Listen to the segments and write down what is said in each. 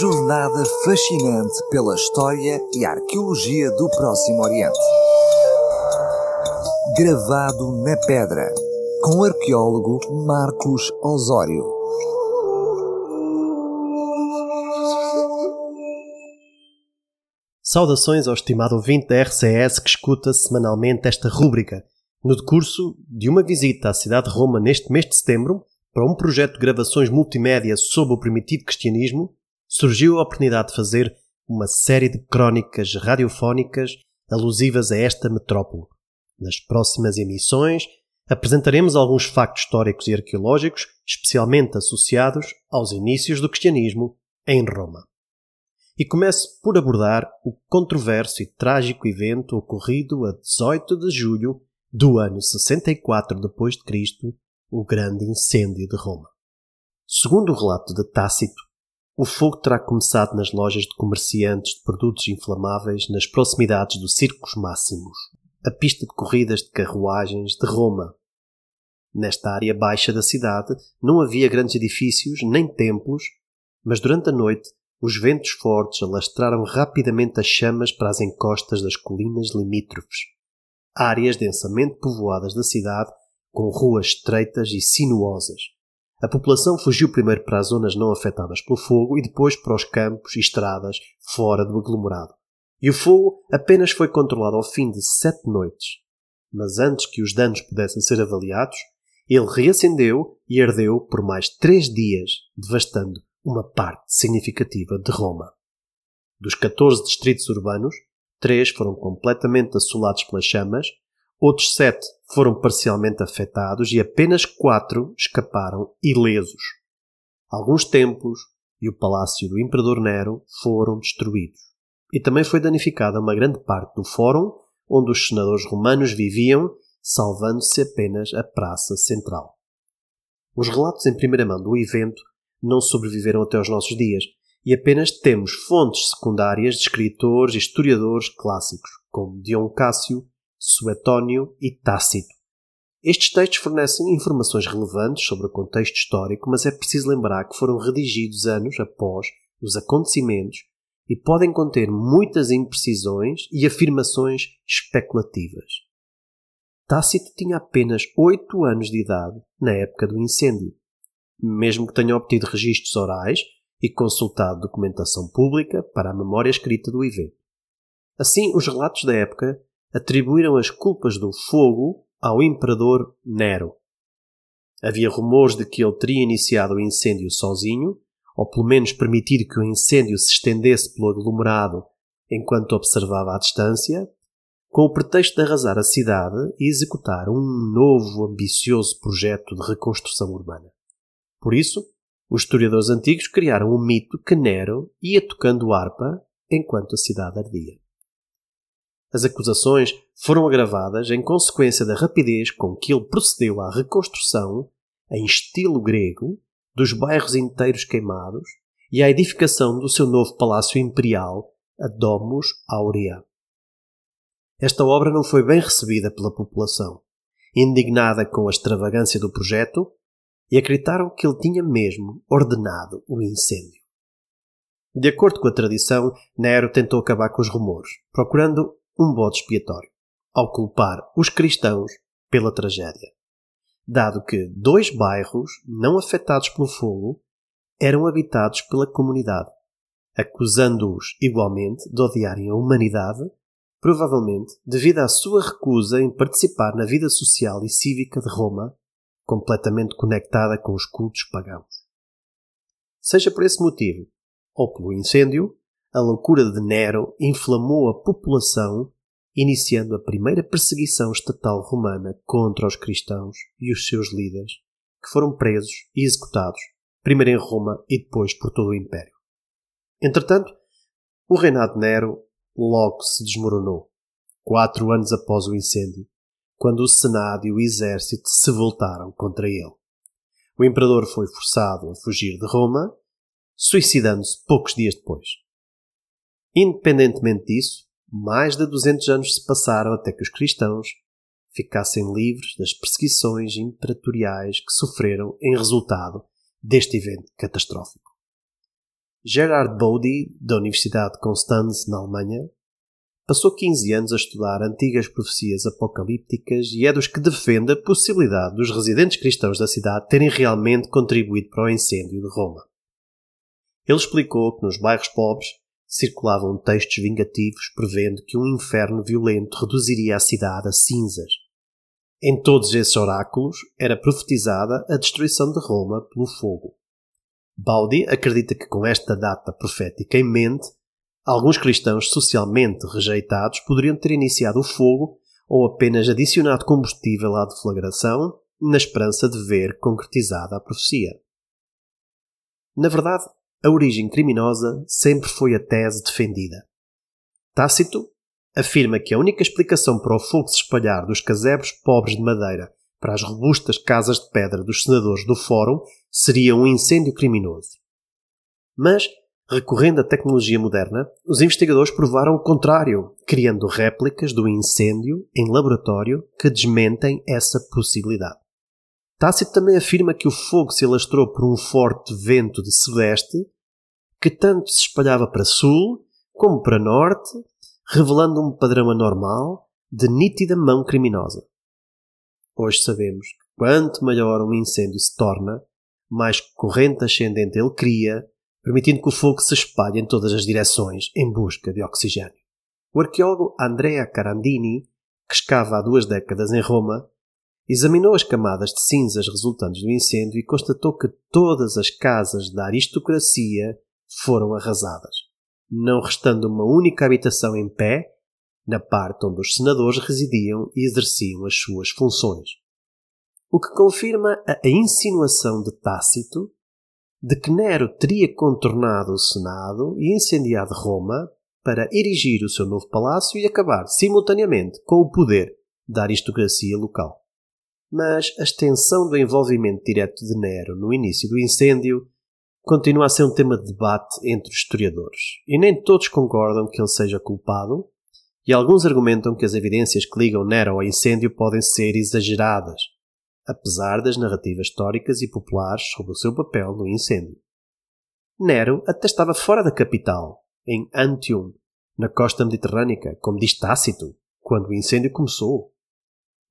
jornada fascinante pela história e arqueologia do Próximo Oriente. Gravado na pedra, com o arqueólogo Marcos Osório. Saudações ao estimado ouvinte da RCS que escuta semanalmente esta rúbrica. No decurso de uma visita à cidade de Roma neste mês de setembro, para um projeto de gravações multimédia sobre o primitivo cristianismo, surgiu a oportunidade de fazer uma série de crónicas radiofónicas alusivas a esta metrópole. Nas próximas emissões, apresentaremos alguns factos históricos e arqueológicos especialmente associados aos inícios do cristianismo em Roma. E começo por abordar o controverso e trágico evento ocorrido a 18 de julho do ano 64 d.C., o grande incêndio de Roma. Segundo o relato de Tácito, o fogo terá começado nas lojas de comerciantes de produtos inflamáveis nas proximidades do Circos Máximos, a pista de corridas de carruagens de Roma. Nesta área baixa da cidade não havia grandes edifícios nem templos, mas durante a noite os ventos fortes alastraram rapidamente as chamas para as encostas das colinas limítrofes, áreas densamente povoadas da cidade com ruas estreitas e sinuosas. A população fugiu primeiro para as zonas não afetadas pelo fogo e depois para os campos e estradas fora do aglomerado. E o fogo apenas foi controlado ao fim de sete noites. Mas antes que os danos pudessem ser avaliados, ele reacendeu e ardeu por mais três dias, devastando uma parte significativa de Roma. Dos 14 distritos urbanos, três foram completamente assolados pelas chamas Outros sete foram parcialmente afetados e apenas quatro escaparam ilesos. Alguns templos e o palácio do Imperador Nero foram destruídos. E também foi danificada uma grande parte do fórum onde os senadores romanos viviam, salvando-se apenas a praça central. Os relatos em primeira mão do evento não sobreviveram até aos nossos dias e apenas temos fontes secundárias de escritores e historiadores clássicos, como Dion Cássio Suetónio e Tácito. Estes textos fornecem informações relevantes sobre o contexto histórico, mas é preciso lembrar que foram redigidos anos após os acontecimentos e podem conter muitas imprecisões e afirmações especulativas. Tácito tinha apenas oito anos de idade na época do incêndio. Mesmo que tenha obtido registros orais e consultado documentação pública para a memória escrita do evento. Assim, os relatos da época atribuíram as culpas do fogo ao imperador Nero. Havia rumores de que ele teria iniciado o incêndio sozinho, ou pelo menos permitido que o incêndio se estendesse pelo aglomerado enquanto observava à distância, com o pretexto de arrasar a cidade e executar um novo ambicioso projeto de reconstrução urbana. Por isso, os historiadores antigos criaram o mito que Nero ia tocando harpa enquanto a cidade ardia. As acusações foram agravadas em consequência da rapidez com que ele procedeu à reconstrução, em estilo grego, dos bairros inteiros queimados e à edificação do seu novo palácio imperial, a Domus Aurea. Esta obra não foi bem recebida pela população, indignada com a extravagância do projeto, e acreditaram que ele tinha mesmo ordenado o incêndio. De acordo com a tradição, Nero tentou acabar com os rumores, procurando um bode expiatório, ao culpar os cristãos pela tragédia, dado que dois bairros não afetados pelo fogo eram habitados pela comunidade, acusando-os igualmente de odiarem a humanidade, provavelmente devido à sua recusa em participar na vida social e cívica de Roma, completamente conectada com os cultos pagãos. Seja por esse motivo, ou pelo incêndio, a loucura de Nero inflamou a população, iniciando a primeira perseguição estatal romana contra os cristãos e os seus líderes, que foram presos e executados, primeiro em Roma e depois por todo o Império. Entretanto, o reinado de Nero logo se desmoronou, quatro anos após o incêndio, quando o Senado e o exército se voltaram contra ele. O imperador foi forçado a fugir de Roma, suicidando-se poucos dias depois. Independentemente disso, mais de 200 anos se passaram até que os cristãos ficassem livres das perseguições imperatoriais que sofreram em resultado deste evento catastrófico. Gerard Bode, da Universidade de Constance, na Alemanha, passou 15 anos a estudar antigas profecias apocalípticas e é dos que defende a possibilidade dos residentes cristãos da cidade terem realmente contribuído para o incêndio de Roma. Ele explicou que nos bairros pobres circulavam textos vingativos prevendo que um inferno violento reduziria a cidade a cinzas. Em todos esses oráculos era profetizada a destruição de Roma pelo fogo. Baudi acredita que com esta data profética em mente, alguns cristãos socialmente rejeitados poderiam ter iniciado o fogo ou apenas adicionado combustível à deflagração, na esperança de ver concretizada a profecia. Na verdade, a origem criminosa sempre foi a tese defendida. Tácito afirma que a única explicação para o fogo se espalhar dos casebres pobres de madeira para as robustas casas de pedra dos senadores do Fórum seria um incêndio criminoso. Mas, recorrendo à tecnologia moderna, os investigadores provaram o contrário, criando réplicas do incêndio em laboratório que desmentem essa possibilidade. Tácito também afirma que o fogo se alastrou por um forte vento de sudeste que tanto se espalhava para sul como para norte, revelando um padrão anormal de nítida mão criminosa. Hoje sabemos que quanto maior um incêndio se torna, mais corrente ascendente ele cria, permitindo que o fogo se espalhe em todas as direções em busca de oxigênio. O arqueólogo Andrea Carandini, que escava há duas décadas em Roma, examinou as camadas de cinzas resultantes do incêndio e constatou que todas as casas da aristocracia foram arrasadas, não restando uma única habitação em pé na parte onde os senadores residiam e exerciam as suas funções. O que confirma a insinuação de Tácito de que Nero teria contornado o Senado e incendiado Roma para erigir o seu novo palácio e acabar simultaneamente com o poder da aristocracia local. Mas a extensão do envolvimento direto de Nero no início do incêndio continua a ser um tema de debate entre historiadores, e nem todos concordam que ele seja culpado, e alguns argumentam que as evidências que ligam Nero ao incêndio podem ser exageradas, apesar das narrativas históricas e populares sobre o seu papel no incêndio. Nero até estava fora da capital, em Antium, na costa mediterrânica, como diz Tácito, quando o incêndio começou.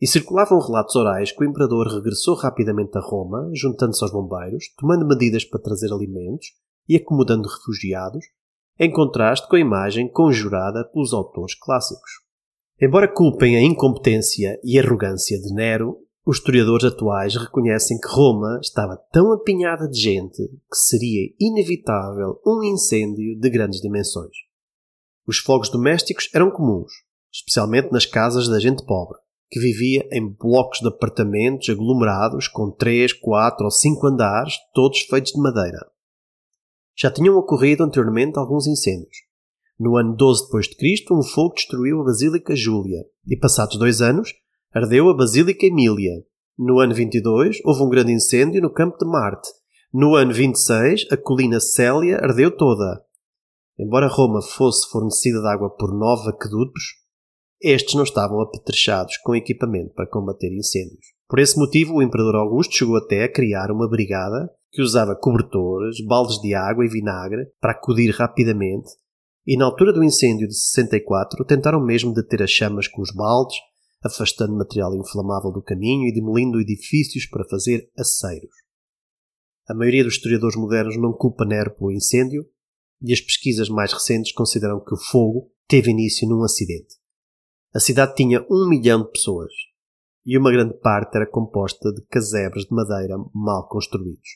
E circulavam relatos orais que o imperador regressou rapidamente a Roma, juntando-se aos bombeiros, tomando medidas para trazer alimentos e acomodando refugiados, em contraste com a imagem conjurada pelos autores clássicos. Embora culpem a incompetência e arrogância de Nero, os historiadores atuais reconhecem que Roma estava tão apinhada de gente que seria inevitável um incêndio de grandes dimensões. Os fogos domésticos eram comuns, especialmente nas casas da gente pobre que vivia em blocos de apartamentos aglomerados com três, quatro ou cinco andares, todos feitos de madeira. Já tinham ocorrido anteriormente alguns incêndios. No ano 12 d.C., um fogo destruiu a Basílica Júlia e, passados dois anos, ardeu a Basílica Emília. No ano 22, houve um grande incêndio no Campo de Marte. No ano 26, a colina Célia ardeu toda. Embora Roma fosse fornecida de água por nove aquedutos, estes não estavam apetrechados com equipamento para combater incêndios. Por esse motivo, o imperador Augusto chegou até a criar uma brigada que usava cobertores, baldes de água e vinagre para acudir rapidamente, e na altura do incêndio de 64 tentaram mesmo deter as chamas com os baldes, afastando material inflamável do caminho e demolindo edifícios para fazer aceiros. A maioria dos historiadores modernos não culpa Nero pelo incêndio, e as pesquisas mais recentes consideram que o fogo teve início num acidente. A cidade tinha um milhão de pessoas e uma grande parte era composta de casebres de madeira mal construídos.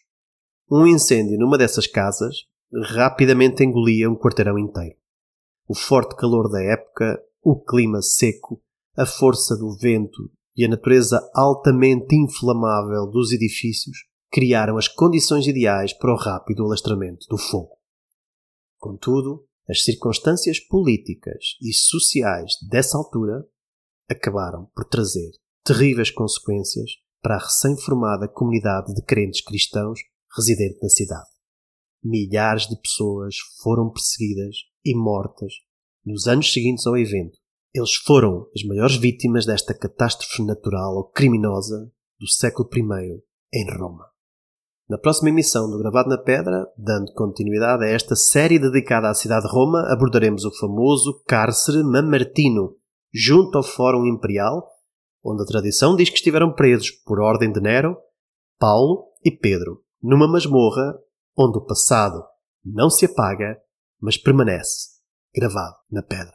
Um incêndio numa dessas casas rapidamente engolia um quarteirão inteiro. O forte calor da época, o clima seco, a força do vento e a natureza altamente inflamável dos edifícios criaram as condições ideais para o rápido alastramento do fogo. Contudo, as circunstâncias políticas e sociais dessa altura acabaram por trazer terríveis consequências para a recém-formada comunidade de crentes cristãos residente na cidade. Milhares de pessoas foram perseguidas e mortas nos anos seguintes ao evento. Eles foram as maiores vítimas desta catástrofe natural ou criminosa do século I em Roma. Na próxima emissão do Gravado na Pedra, dando continuidade a esta série dedicada à cidade de Roma, abordaremos o famoso cárcere Mamertino, junto ao Fórum Imperial, onde a tradição diz que estiveram presos, por ordem de Nero, Paulo e Pedro, numa masmorra onde o passado não se apaga, mas permanece gravado na pedra.